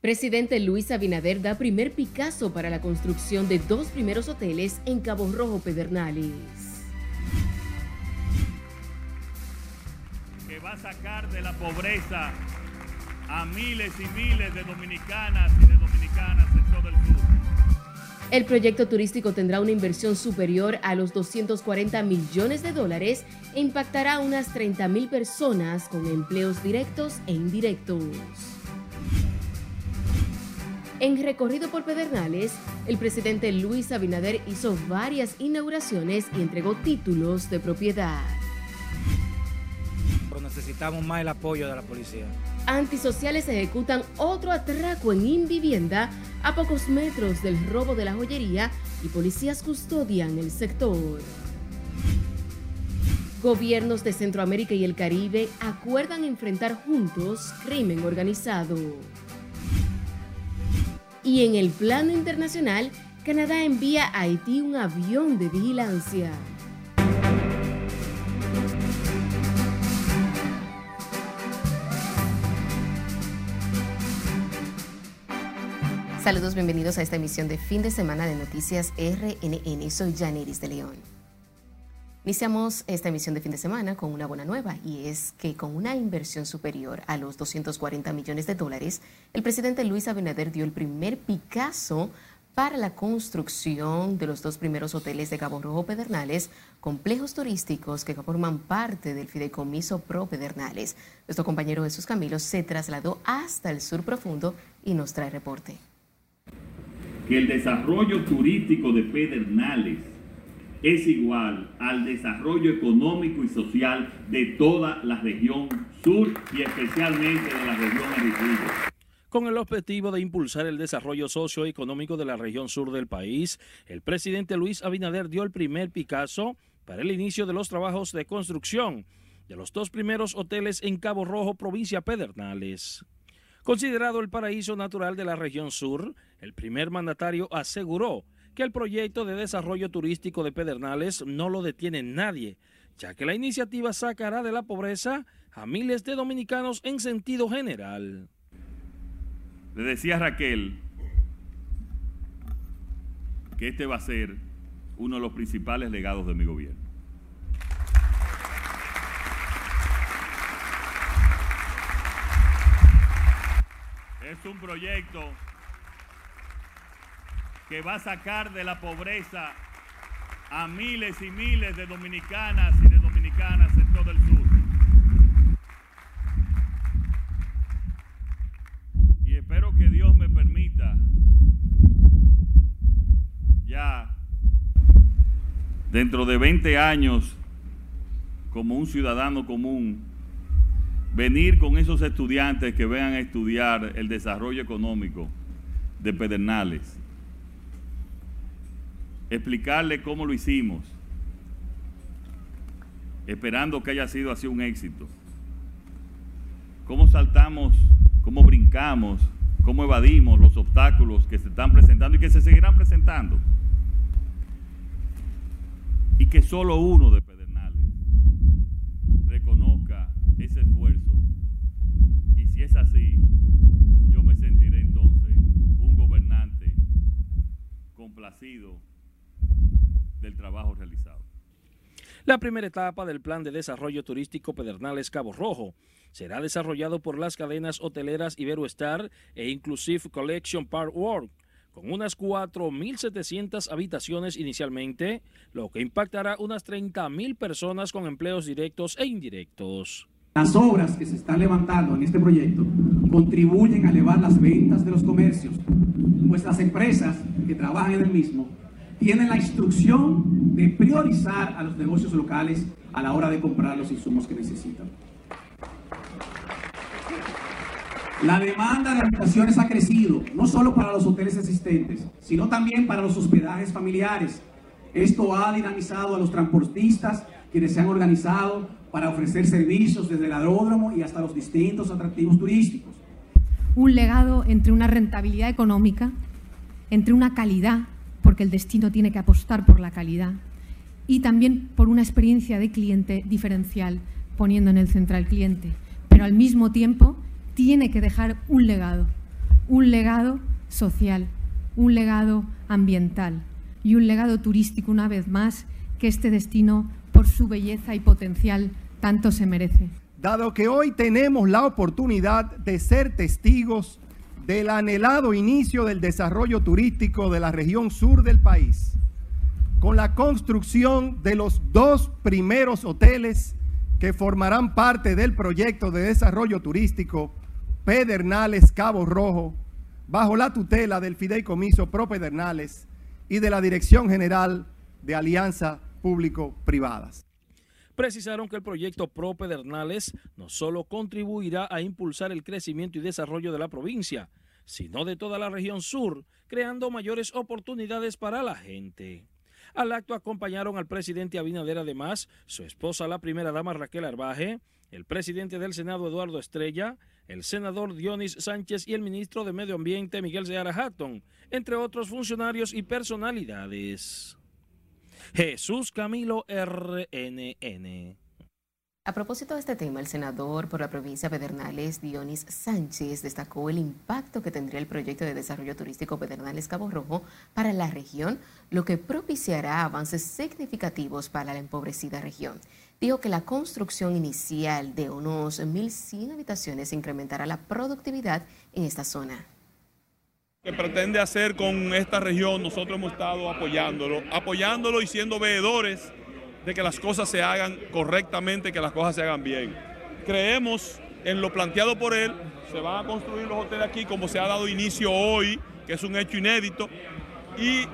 Presidente Luis Abinader da primer Picasso para la construcción de dos primeros hoteles en Cabo Rojo Pedernales. Que va a sacar de la pobreza a miles y miles de dominicanas y de dominicanas en todo el sur. El proyecto turístico tendrá una inversión superior a los 240 millones de dólares e impactará a unas 30 mil personas con empleos directos e indirectos. En recorrido por Pedernales, el presidente Luis Abinader hizo varias inauguraciones y entregó títulos de propiedad. Pero necesitamos más el apoyo de la policía. Antisociales ejecutan otro atraco en Invivienda a pocos metros del robo de la joyería y policías custodian el sector. Gobiernos de Centroamérica y el Caribe acuerdan enfrentar juntos crimen organizado. Y en el plano internacional, Canadá envía a Haití un avión de vigilancia. Saludos, bienvenidos a esta emisión de fin de semana de Noticias RNN. Soy Janeris de León. Iniciamos esta emisión de fin de semana con una buena nueva y es que con una inversión superior a los 240 millones de dólares, el presidente Luis Abinader dio el primer Picasso para la construcción de los dos primeros hoteles de Cabo Rojo Pedernales, complejos turísticos que forman parte del fideicomiso Pro Pedernales. Nuestro compañero Jesús Camilo se trasladó hasta el sur profundo y nos trae reporte. Que el desarrollo turístico de Pedernales es igual al desarrollo económico y social de toda la región sur y especialmente de la región Enriquillo. Con el objetivo de impulsar el desarrollo socioeconómico de la región sur del país, el presidente Luis Abinader dio el primer Picasso para el inicio de los trabajos de construcción de los dos primeros hoteles en Cabo Rojo, provincia Pedernales. Considerado el paraíso natural de la región sur, el primer mandatario aseguró que el proyecto de desarrollo turístico de Pedernales no lo detiene nadie, ya que la iniciativa sacará de la pobreza a miles de dominicanos en sentido general. Le decía Raquel que este va a ser uno de los principales legados de mi gobierno. Es un proyecto que va a sacar de la pobreza a miles y miles de dominicanas y de dominicanas en todo el sur. Y espero que Dios me permita ya dentro de 20 años como un ciudadano común venir con esos estudiantes que vengan a estudiar el desarrollo económico de Pedernales explicarle cómo lo hicimos, esperando que haya sido así un éxito. Cómo saltamos, cómo brincamos, cómo evadimos los obstáculos que se están presentando y que se seguirán presentando. Y que solo uno de Pedernales reconozca ese esfuerzo. Y si es así, yo me sentiré entonces un gobernante complacido del trabajo realizado. La primera etapa del Plan de Desarrollo Turístico Pedernales Cabo Rojo será desarrollado por las cadenas hoteleras Iberoestar e Inclusive Collection Park World, con unas 4.700 habitaciones inicialmente, lo que impactará unas 30.000 personas con empleos directos e indirectos. Las obras que se están levantando en este proyecto contribuyen a elevar las ventas de los comercios. Nuestras empresas que trabajan en el mismo tienen la instrucción de priorizar a los negocios locales a la hora de comprar los insumos que necesitan. La demanda de habitaciones ha crecido, no solo para los hoteles existentes, sino también para los hospedajes familiares. Esto ha dinamizado a los transportistas quienes se han organizado para ofrecer servicios desde el aeródromo y hasta los distintos atractivos turísticos. Un legado entre una rentabilidad económica, entre una calidad porque el destino tiene que apostar por la calidad y también por una experiencia de cliente diferencial, poniendo en el centro al cliente, pero al mismo tiempo tiene que dejar un legado, un legado social, un legado ambiental y un legado turístico una vez más que este destino, por su belleza y potencial, tanto se merece. Dado que hoy tenemos la oportunidad de ser testigos del anhelado inicio del desarrollo turístico de la región sur del país, con la construcción de los dos primeros hoteles que formarán parte del proyecto de desarrollo turístico Pedernales Cabo Rojo, bajo la tutela del Fideicomiso Pro Pedernales y de la Dirección General de Alianza Público-Privadas. Precisaron que el proyecto Pro Pedernales no solo contribuirá a impulsar el crecimiento y desarrollo de la provincia, sino de toda la región sur, creando mayores oportunidades para la gente. Al acto acompañaron al presidente Abinader, además, su esposa, la primera dama Raquel Arbaje, el presidente del Senado Eduardo Estrella, el senador Dionis Sánchez y el ministro de Medio Ambiente Miguel Seara Hatton, entre otros funcionarios y personalidades. Jesús Camilo RNN. A propósito de este tema, el senador por la provincia de Pedernales, Dionis Sánchez, destacó el impacto que tendría el proyecto de desarrollo turístico Pedernales Cabo Rojo para la región, lo que propiciará avances significativos para la empobrecida región. Dijo que la construcción inicial de unos 1.100 habitaciones incrementará la productividad en esta zona que pretende hacer con esta región, nosotros hemos estado apoyándolo, apoyándolo y siendo veedores de que las cosas se hagan correctamente, que las cosas se hagan bien. Creemos en lo planteado por él, se van a construir los hoteles aquí como se ha dado inicio hoy, que es un hecho inédito, y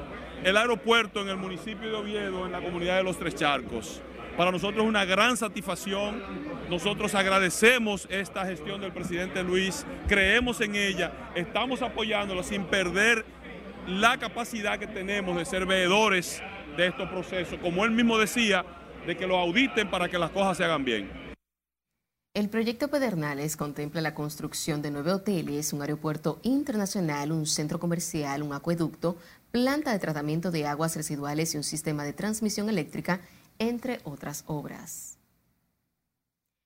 el aeropuerto en el municipio de Oviedo, en la comunidad de Los Tres Charcos. Para nosotros es una gran satisfacción, nosotros agradecemos esta gestión del presidente Luis, creemos en ella, estamos apoyándolo sin perder la capacidad que tenemos de ser veedores de estos procesos, como él mismo decía, de que lo auditen para que las cosas se hagan bien. El proyecto Pedernales contempla la construcción de nueve hoteles, un aeropuerto internacional, un centro comercial, un acueducto, planta de tratamiento de aguas residuales y un sistema de transmisión eléctrica, entre otras obras.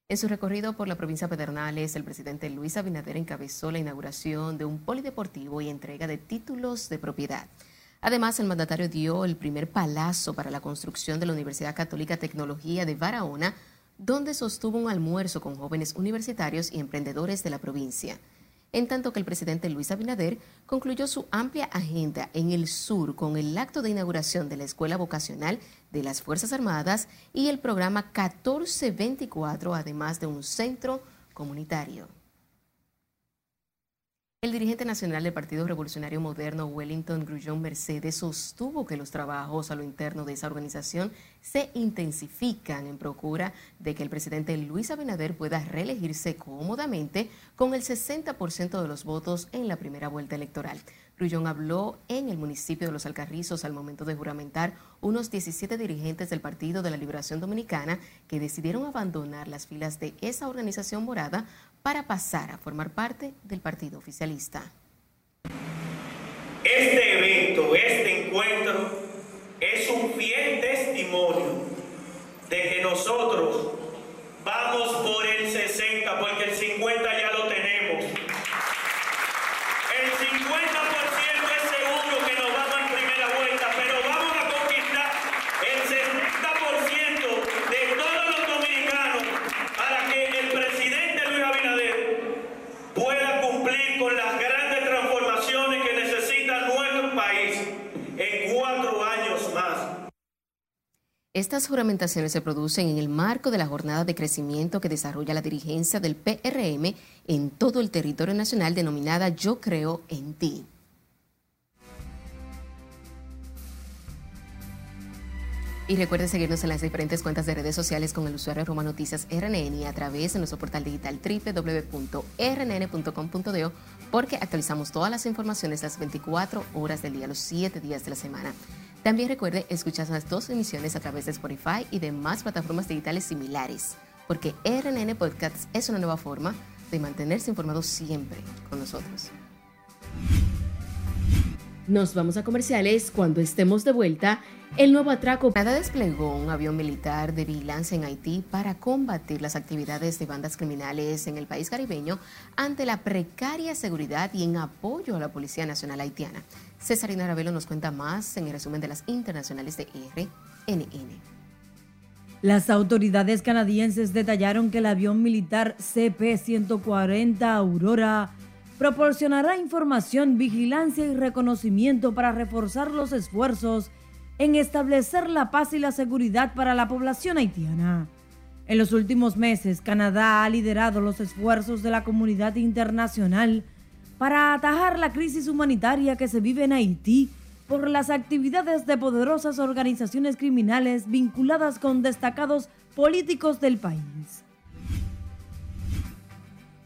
En su recorrido por la provincia de Pedernales, el presidente Luis Abinader encabezó la inauguración de un polideportivo y entrega de títulos de propiedad. Además, el mandatario dio el primer palazo para la construcción de la Universidad Católica Tecnología de Barahona, donde sostuvo un almuerzo con jóvenes universitarios y emprendedores de la provincia. En tanto que el presidente Luis Abinader concluyó su amplia agenda en el sur con el acto de inauguración de la Escuela Vocacional de las Fuerzas Armadas y el programa 1424, además de un centro comunitario. El dirigente nacional del Partido Revolucionario Moderno, Wellington Grullón Mercedes, sostuvo que los trabajos a lo interno de esa organización se intensifican en procura de que el presidente Luis Abinader pueda reelegirse cómodamente con el 60% de los votos en la primera vuelta electoral. Grullón habló en el municipio de Los Alcarrizos al momento de juramentar unos 17 dirigentes del Partido de la Liberación Dominicana que decidieron abandonar las filas de esa organización morada para pasar a formar parte del partido oficialista. Este evento, este encuentro, es un fiel testimonio de que nosotros vamos por el 60, porque el 50 ya Estas juramentaciones se producen en el marco de la jornada de crecimiento que desarrolla la dirigencia del PRM en todo el territorio nacional denominada Yo Creo en Ti. Y recuerde seguirnos en las diferentes cuentas de redes sociales con el usuario Roma Noticias RNN y a través de nuestro portal digital www.rnn.com.do porque actualizamos todas las informaciones las 24 horas del día, los 7 días de la semana. También recuerde escuchar las dos emisiones a través de Spotify y demás plataformas digitales similares, porque RNN Podcasts es una nueva forma de mantenerse informado siempre con nosotros. Nos vamos a comerciales cuando estemos de vuelta. El nuevo atraco. Canadá desplegó un avión militar de vigilancia en Haití para combatir las actividades de bandas criminales en el país caribeño ante la precaria seguridad y en apoyo a la Policía Nacional Haitiana. Cesarina Ravelo nos cuenta más en el resumen de las internacionales de RNN. Las autoridades canadienses detallaron que el avión militar CP-140 Aurora proporcionará información, vigilancia y reconocimiento para reforzar los esfuerzos en establecer la paz y la seguridad para la población haitiana. En los últimos meses, Canadá ha liderado los esfuerzos de la comunidad internacional para atajar la crisis humanitaria que se vive en Haití por las actividades de poderosas organizaciones criminales vinculadas con destacados políticos del país.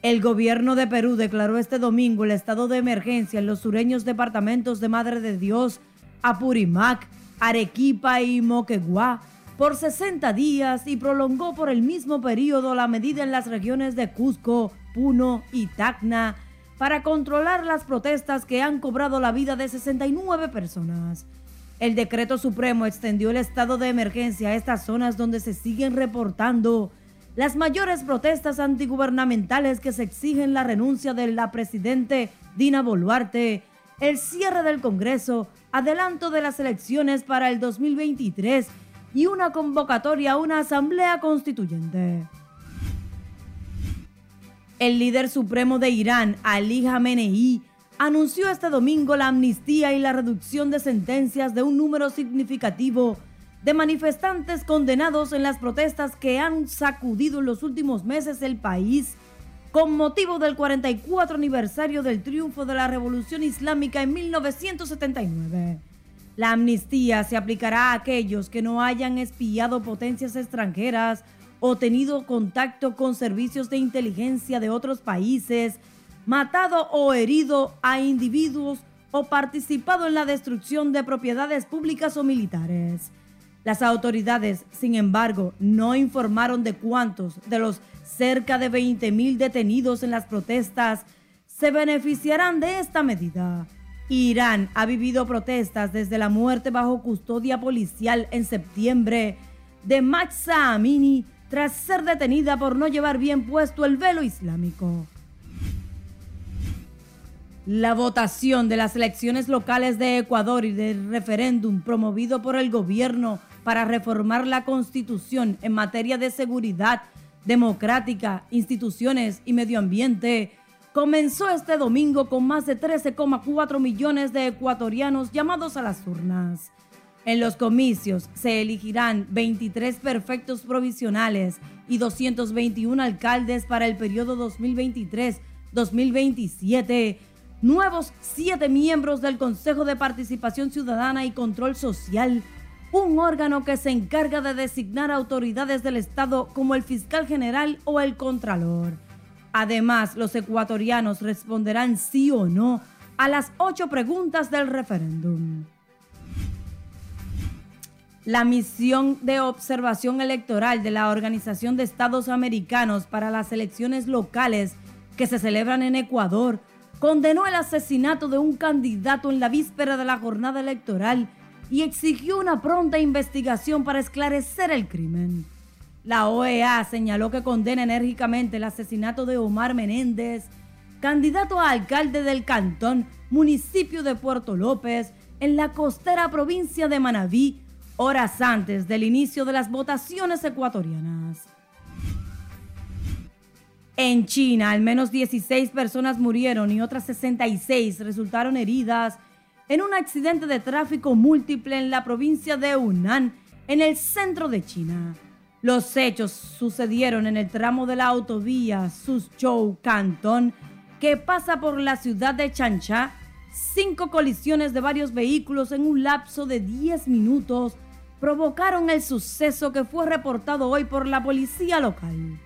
El gobierno de Perú declaró este domingo el estado de emergencia en los sureños departamentos de Madre de Dios, Apurimac, Arequipa y Moquegua por 60 días y prolongó por el mismo periodo la medida en las regiones de Cusco, Puno y Tacna para controlar las protestas que han cobrado la vida de 69 personas. El decreto supremo extendió el estado de emergencia a estas zonas donde se siguen reportando las mayores protestas antigubernamentales que se exigen la renuncia de la presidente Dina Boluarte, el cierre del Congreso, adelanto de las elecciones para el 2023 y una convocatoria a una asamblea constituyente. El líder supremo de Irán, Ali Khamenei, anunció este domingo la amnistía y la reducción de sentencias de un número significativo de manifestantes condenados en las protestas que han sacudido en los últimos meses el país con motivo del 44 aniversario del triunfo de la Revolución Islámica en 1979. La amnistía se aplicará a aquellos que no hayan espiado potencias extranjeras o tenido contacto con servicios de inteligencia de otros países, matado o herido a individuos o participado en la destrucción de propiedades públicas o militares. Las autoridades, sin embargo, no informaron de cuántos de los cerca de 20 mil detenidos en las protestas se beneficiarán de esta medida. Irán ha vivido protestas desde la muerte bajo custodia policial en septiembre de Mahsa Amini tras ser detenida por no llevar bien puesto el velo islámico. La votación de las elecciones locales de Ecuador y del referéndum promovido por el gobierno para reformar la constitución en materia de seguridad democrática, instituciones y medio ambiente comenzó este domingo con más de 13,4 millones de ecuatorianos llamados a las urnas. En los comicios se elegirán 23 perfectos provisionales y 221 alcaldes para el periodo 2023-2027, nuevos siete miembros del Consejo de Participación Ciudadana y Control Social, un órgano que se encarga de designar autoridades del Estado como el fiscal general o el contralor. Además, los ecuatorianos responderán sí o no a las ocho preguntas del referéndum. La misión de observación electoral de la Organización de Estados Americanos para las elecciones locales que se celebran en Ecuador condenó el asesinato de un candidato en la víspera de la jornada electoral y exigió una pronta investigación para esclarecer el crimen. La OEA señaló que condena enérgicamente el asesinato de Omar Menéndez, candidato a alcalde del Cantón, municipio de Puerto López, en la costera provincia de Manabí, horas antes del inicio de las votaciones ecuatorianas. En China, al menos 16 personas murieron y otras 66 resultaron heridas en un accidente de tráfico múltiple en la provincia de Hunan, en el centro de China. Los hechos sucedieron en el tramo de la autovía Suzhou Canton, que pasa por la ciudad de Chancha. Cinco colisiones de varios vehículos en un lapso de 10 minutos provocaron el suceso que fue reportado hoy por la policía local.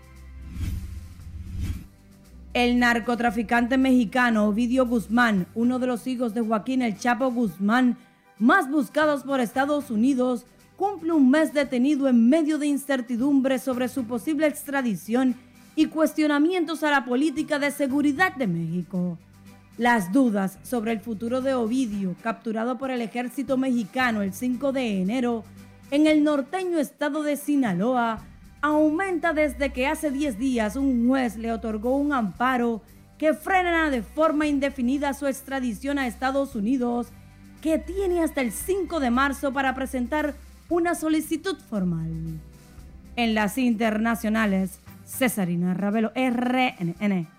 El narcotraficante mexicano Ovidio Guzmán, uno de los hijos de Joaquín El Chapo Guzmán, más buscados por Estados Unidos, cumple un mes detenido en medio de incertidumbre sobre su posible extradición y cuestionamientos a la política de seguridad de México. Las dudas sobre el futuro de Ovidio, capturado por el ejército mexicano el 5 de enero en el norteño estado de Sinaloa, aumenta desde que hace 10 días un juez le otorgó un amparo que frena de forma indefinida su extradición a Estados Unidos, que tiene hasta el 5 de marzo para presentar una solicitud formal. En las internacionales, Cesarina Ravelo, RNN.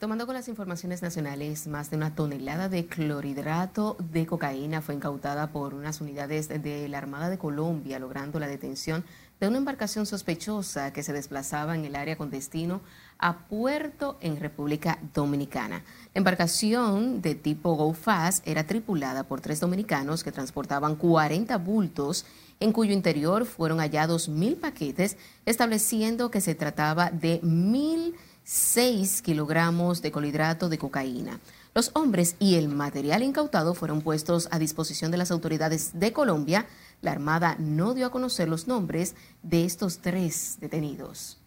Tomando con las informaciones nacionales, más de una tonelada de clorhidrato de cocaína fue incautada por unas unidades de la Armada de Colombia, logrando la detención de una embarcación sospechosa que se desplazaba en el área con destino a puerto en República Dominicana. Embarcación de tipo Go Fast era tripulada por tres dominicanos que transportaban 40 bultos en cuyo interior fueron hallados mil paquetes, estableciendo que se trataba de mil 6 kilogramos de colhidrato de cocaína. Los hombres y el material incautado fueron puestos a disposición de las autoridades de Colombia. La Armada no dio a conocer los nombres de estos tres detenidos.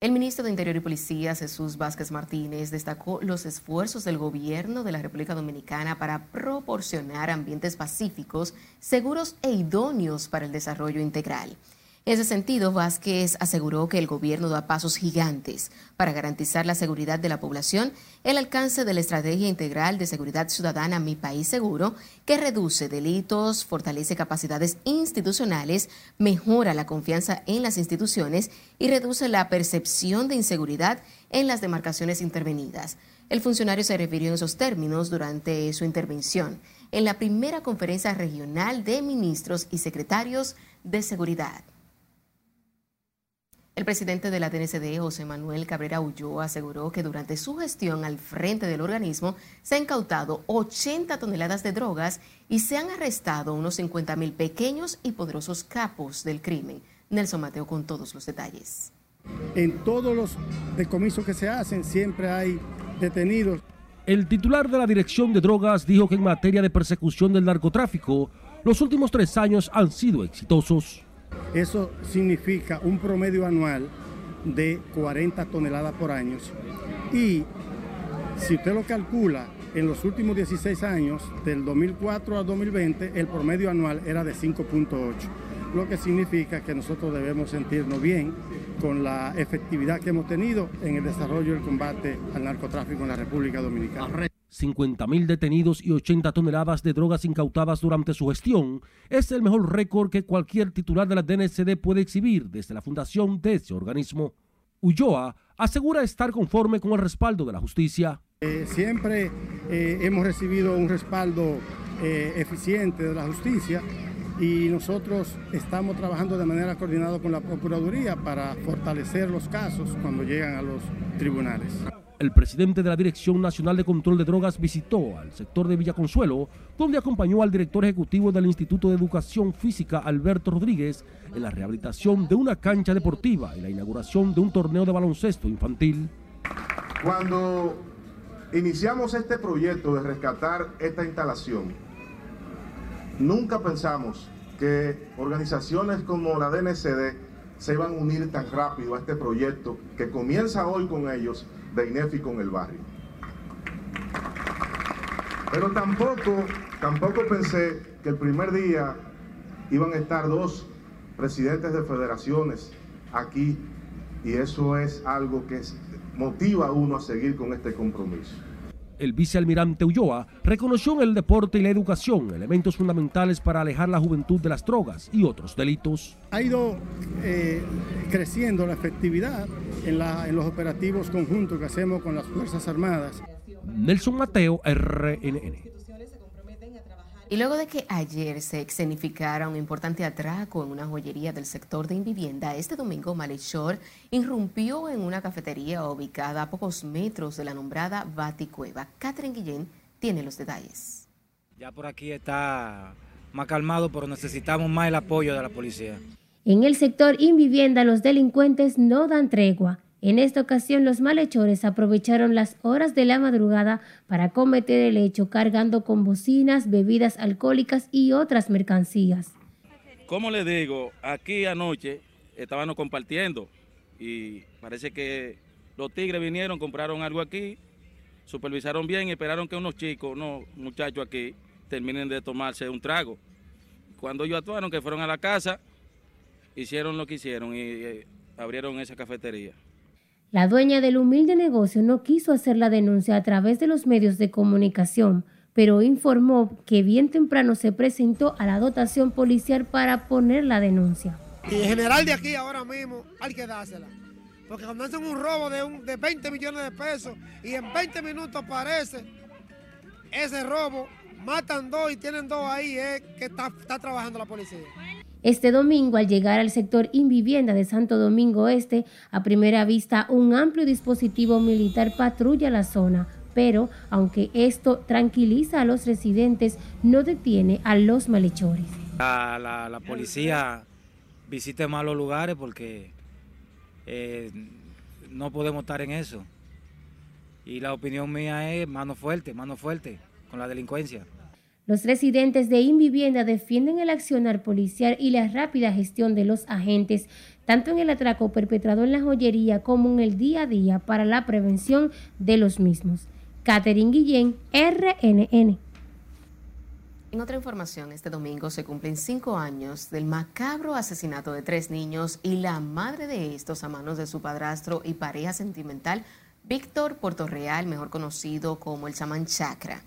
El ministro de Interior y Policía, Jesús Vázquez Martínez, destacó los esfuerzos del gobierno de la República Dominicana para proporcionar ambientes pacíficos, seguros e idóneos para el desarrollo integral. En ese sentido, Vázquez aseguró que el gobierno da pasos gigantes para garantizar la seguridad de la población, el alcance de la Estrategia Integral de Seguridad Ciudadana Mi País Seguro, que reduce delitos, fortalece capacidades institucionales, mejora la confianza en las instituciones y reduce la percepción de inseguridad en las demarcaciones intervenidas. El funcionario se refirió en esos términos durante su intervención en la primera conferencia regional de ministros y secretarios de seguridad. El presidente de la DNCD, José Manuel Cabrera Ulloa, aseguró que durante su gestión al frente del organismo se han incautado 80 toneladas de drogas y se han arrestado unos 50 mil pequeños y poderosos capos del crimen. Nelson Mateo con todos los detalles. En todos los decomisos que se hacen siempre hay detenidos. El titular de la Dirección de Drogas dijo que en materia de persecución del narcotráfico, los últimos tres años han sido exitosos. Eso significa un promedio anual de 40 toneladas por año. Y si usted lo calcula, en los últimos 16 años, del 2004 al 2020, el promedio anual era de 5.8, lo que significa que nosotros debemos sentirnos bien con la efectividad que hemos tenido en el desarrollo del combate al narcotráfico en la República Dominicana. 50.000 detenidos y 80 toneladas de drogas incautadas durante su gestión es el mejor récord que cualquier titular de la DNCD puede exhibir desde la fundación de ese organismo. Ulloa asegura estar conforme con el respaldo de la justicia. Eh, siempre eh, hemos recibido un respaldo eh, eficiente de la justicia y nosotros estamos trabajando de manera coordinada con la Procuraduría para fortalecer los casos cuando llegan a los tribunales. El presidente de la Dirección Nacional de Control de Drogas visitó al sector de Villaconsuelo, donde acompañó al director ejecutivo del Instituto de Educación Física, Alberto Rodríguez, en la rehabilitación de una cancha deportiva y la inauguración de un torneo de baloncesto infantil. Cuando iniciamos este proyecto de rescatar esta instalación, nunca pensamos que organizaciones como la DNCD se iban a unir tan rápido a este proyecto que comienza hoy con ellos de INEFI con el barrio. Pero tampoco, tampoco pensé que el primer día iban a estar dos presidentes de federaciones aquí y eso es algo que motiva a uno a seguir con este compromiso. El vicealmirante Ulloa reconoció en el deporte y la educación elementos fundamentales para alejar la juventud de las drogas y otros delitos. Ha ido eh, creciendo la efectividad en, en los operativos conjuntos que hacemos con las Fuerzas Armadas. Nelson Mateo, RNN. Y luego de que ayer se escenificara un importante atraco en una joyería del sector de Invivienda, este domingo Malhechor irrumpió en una cafetería ubicada a pocos metros de la nombrada Baticueva. Catherine Guillén tiene los detalles. Ya por aquí está más calmado, pero necesitamos más el apoyo de la policía. En el sector Invivienda los delincuentes no dan tregua. En esta ocasión, los malhechores aprovecharon las horas de la madrugada para cometer el hecho cargando con bocinas, bebidas alcohólicas y otras mercancías. Como le digo, aquí anoche estábamos compartiendo y parece que los tigres vinieron, compraron algo aquí, supervisaron bien y esperaron que unos chicos, unos muchachos aquí terminen de tomarse un trago. Cuando ellos actuaron, que fueron a la casa, hicieron lo que hicieron y eh, abrieron esa cafetería. La dueña del humilde negocio no quiso hacer la denuncia a través de los medios de comunicación, pero informó que bien temprano se presentó a la dotación policial para poner la denuncia. Y en general de aquí ahora mismo hay que dársela. Porque cuando hacen un robo de, un, de 20 millones de pesos y en 20 minutos aparece ese robo, matan dos y tienen dos ahí, es que está, está trabajando la policía. Este domingo, al llegar al sector Invivienda de Santo Domingo Este, a primera vista un amplio dispositivo militar patrulla la zona, pero aunque esto tranquiliza a los residentes, no detiene a los malhechores. La, policía visite malos lugares porque eh, no podemos estar en eso. Y la opinión mía es mano fuerte, mano fuerte con la delincuencia. Los residentes de Invivienda defienden el accionar policial y la rápida gestión de los agentes, tanto en el atraco perpetrado en la joyería como en el día a día para la prevención de los mismos. Catherine Guillén, RNN. En otra información, este domingo se cumplen cinco años del macabro asesinato de tres niños y la madre de estos a manos de su padrastro y pareja sentimental, Víctor Portorreal, mejor conocido como el chamán Chakra.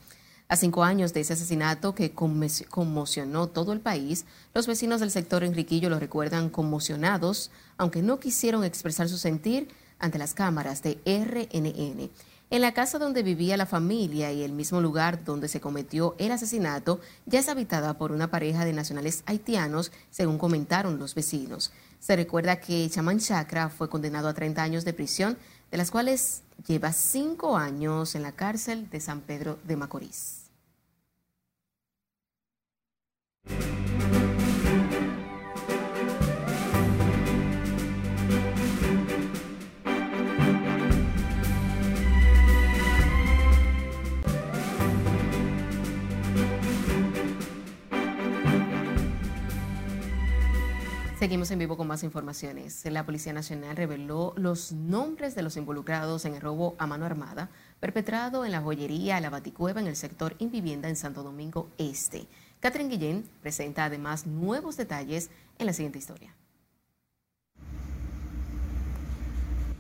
A cinco años de ese asesinato que conmocionó todo el país, los vecinos del sector Enriquillo lo recuerdan conmocionados, aunque no quisieron expresar su sentir ante las cámaras de RNN. En la casa donde vivía la familia y el mismo lugar donde se cometió el asesinato ya es habitada por una pareja de nacionales haitianos, según comentaron los vecinos. Se recuerda que Chamán Chakra fue condenado a 30 años de prisión, de las cuales lleva cinco años en la cárcel de San Pedro de Macorís. Seguimos en vivo con más informaciones. La Policía Nacional reveló los nombres de los involucrados en el robo a mano armada perpetrado en la joyería La Baticueva en el sector Invivienda en Santo Domingo Este. Catherine Guillén presenta además nuevos detalles en la siguiente historia.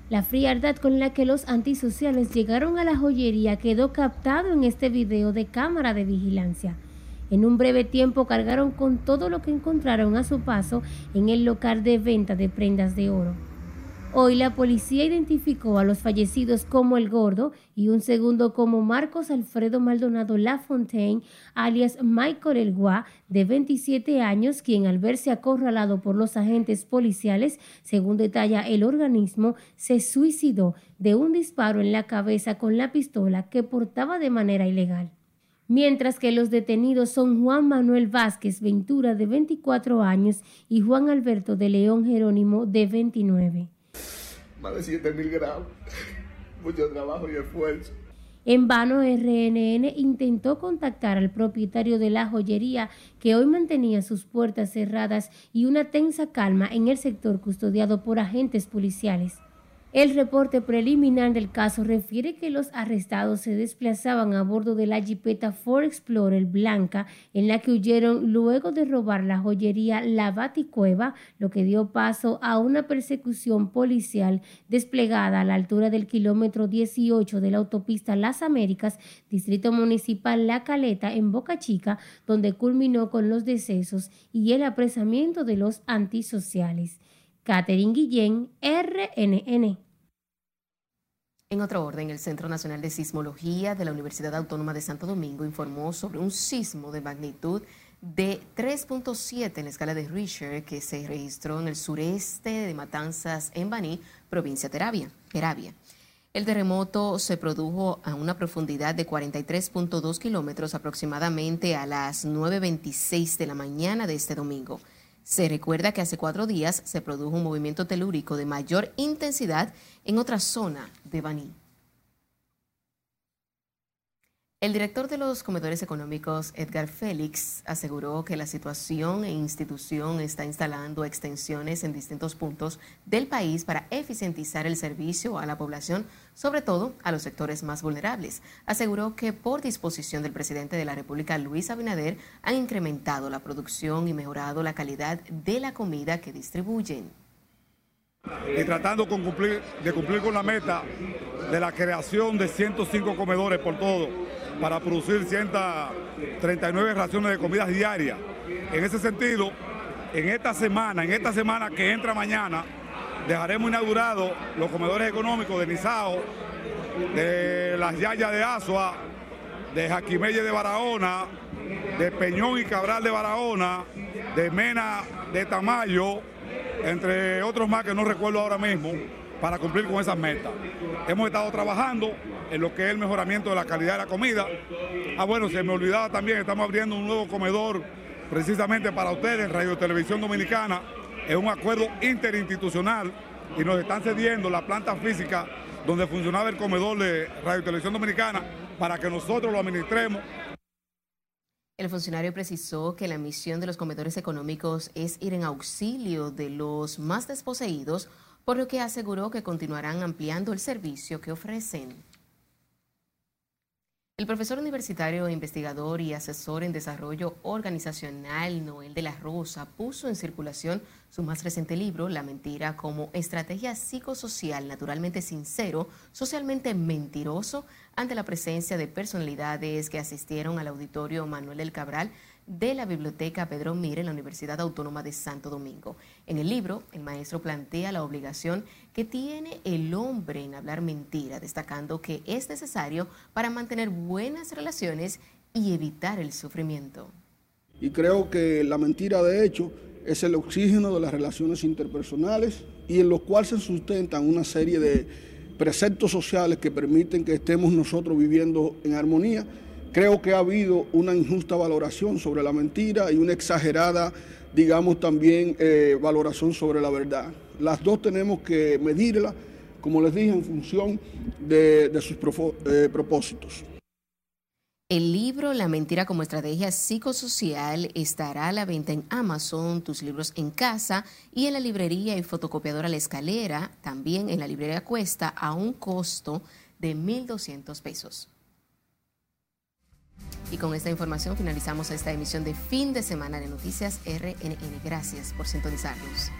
La frialdad con la que los antisociales llegaron a la joyería quedó captado en este video de cámara de vigilancia. En un breve tiempo cargaron con todo lo que encontraron a su paso en el local de venta de prendas de oro. Hoy la policía identificó a los fallecidos como el Gordo y un segundo como Marcos Alfredo Maldonado Lafontaine, alias Michael El Gua, de 27 años, quien al verse acorralado por los agentes policiales, según detalla el organismo, se suicidó de un disparo en la cabeza con la pistola que portaba de manera ilegal mientras que los detenidos son Juan Manuel Vázquez Ventura, de 24 años, y Juan Alberto de León Jerónimo, de 29. Más de 7 mil gramos, mucho trabajo y esfuerzo. En vano, RNN intentó contactar al propietario de la joyería que hoy mantenía sus puertas cerradas y una tensa calma en el sector custodiado por agentes policiales. El reporte preliminar del caso refiere que los arrestados se desplazaban a bordo de la jipeta Ford Explorer blanca en la que huyeron luego de robar la joyería La Baticueva, lo que dio paso a una persecución policial desplegada a la altura del kilómetro 18 de la autopista Las Américas, distrito municipal La Caleta en Boca Chica, donde culminó con los decesos y el apresamiento de los antisociales. Catherine Guillén, RNN. En otro orden, el Centro Nacional de Sismología de la Universidad Autónoma de Santo Domingo informó sobre un sismo de magnitud de 3.7 en la escala de Richter que se registró en el sureste de Matanzas, en Baní, provincia de Peravia. El terremoto se produjo a una profundidad de 43.2 kilómetros aproximadamente a las 9.26 de la mañana de este domingo. Se recuerda que hace cuatro días se produjo un movimiento telúrico de mayor intensidad en otra zona de Baní. El director de los comedores económicos, Edgar Félix, aseguró que la situación e institución está instalando extensiones en distintos puntos del país para eficientizar el servicio a la población, sobre todo a los sectores más vulnerables. Aseguró que por disposición del presidente de la República, Luis Abinader, han incrementado la producción y mejorado la calidad de la comida que distribuyen. Y tratando con cumplir, de cumplir con la meta de la creación de 105 comedores por todo para producir 139 raciones de comidas diarias. En ese sentido, en esta semana, en esta semana que entra mañana, dejaremos inaugurados los comedores económicos de Nizao, de las Yayas de Asua, de Jaquimelle de Barahona, de Peñón y Cabral de Barahona, de Mena de Tamayo, entre otros más que no recuerdo ahora mismo, para cumplir con esas metas. Hemos estado trabajando en lo que es el mejoramiento de la calidad de la comida. Ah, bueno, se me olvidaba también, estamos abriendo un nuevo comedor precisamente para ustedes, Radio Televisión Dominicana. Es un acuerdo interinstitucional y nos están cediendo la planta física donde funcionaba el comedor de Radio Televisión Dominicana para que nosotros lo administremos el funcionario precisó que la misión de los comedores económicos es ir en auxilio de los más desposeídos, por lo que aseguró que continuarán ampliando el servicio que ofrecen. El profesor universitario, investigador y asesor en desarrollo organizacional Noel de la Rosa puso en circulación su más reciente libro, La mentira como estrategia psicosocial naturalmente sincero, socialmente mentiroso, ante la presencia de personalidades que asistieron al auditorio Manuel del Cabral de la Biblioteca Pedro Mire en la Universidad Autónoma de Santo Domingo. En el libro, el maestro plantea la obligación que tiene el hombre en hablar mentira, destacando que es necesario para mantener buenas relaciones y evitar el sufrimiento. Y creo que la mentira, de hecho, es el oxígeno de las relaciones interpersonales y en los cuales se sustentan una serie de preceptos sociales que permiten que estemos nosotros viviendo en armonía Creo que ha habido una injusta valoración sobre la mentira y una exagerada, digamos, también eh, valoración sobre la verdad. Las dos tenemos que medirla, como les dije, en función de, sus eh, propósitos. El libro La mentira como estrategia psicosocial estará a la venta en Amazon, tus libros en casa y en la librería y fotocopiadora La Escalera, también en la librería Cuesta, a un costo de 1.200 pesos. Y con esta información finalizamos esta emisión de fin de semana de Noticias RNN. Gracias por sintonizarnos.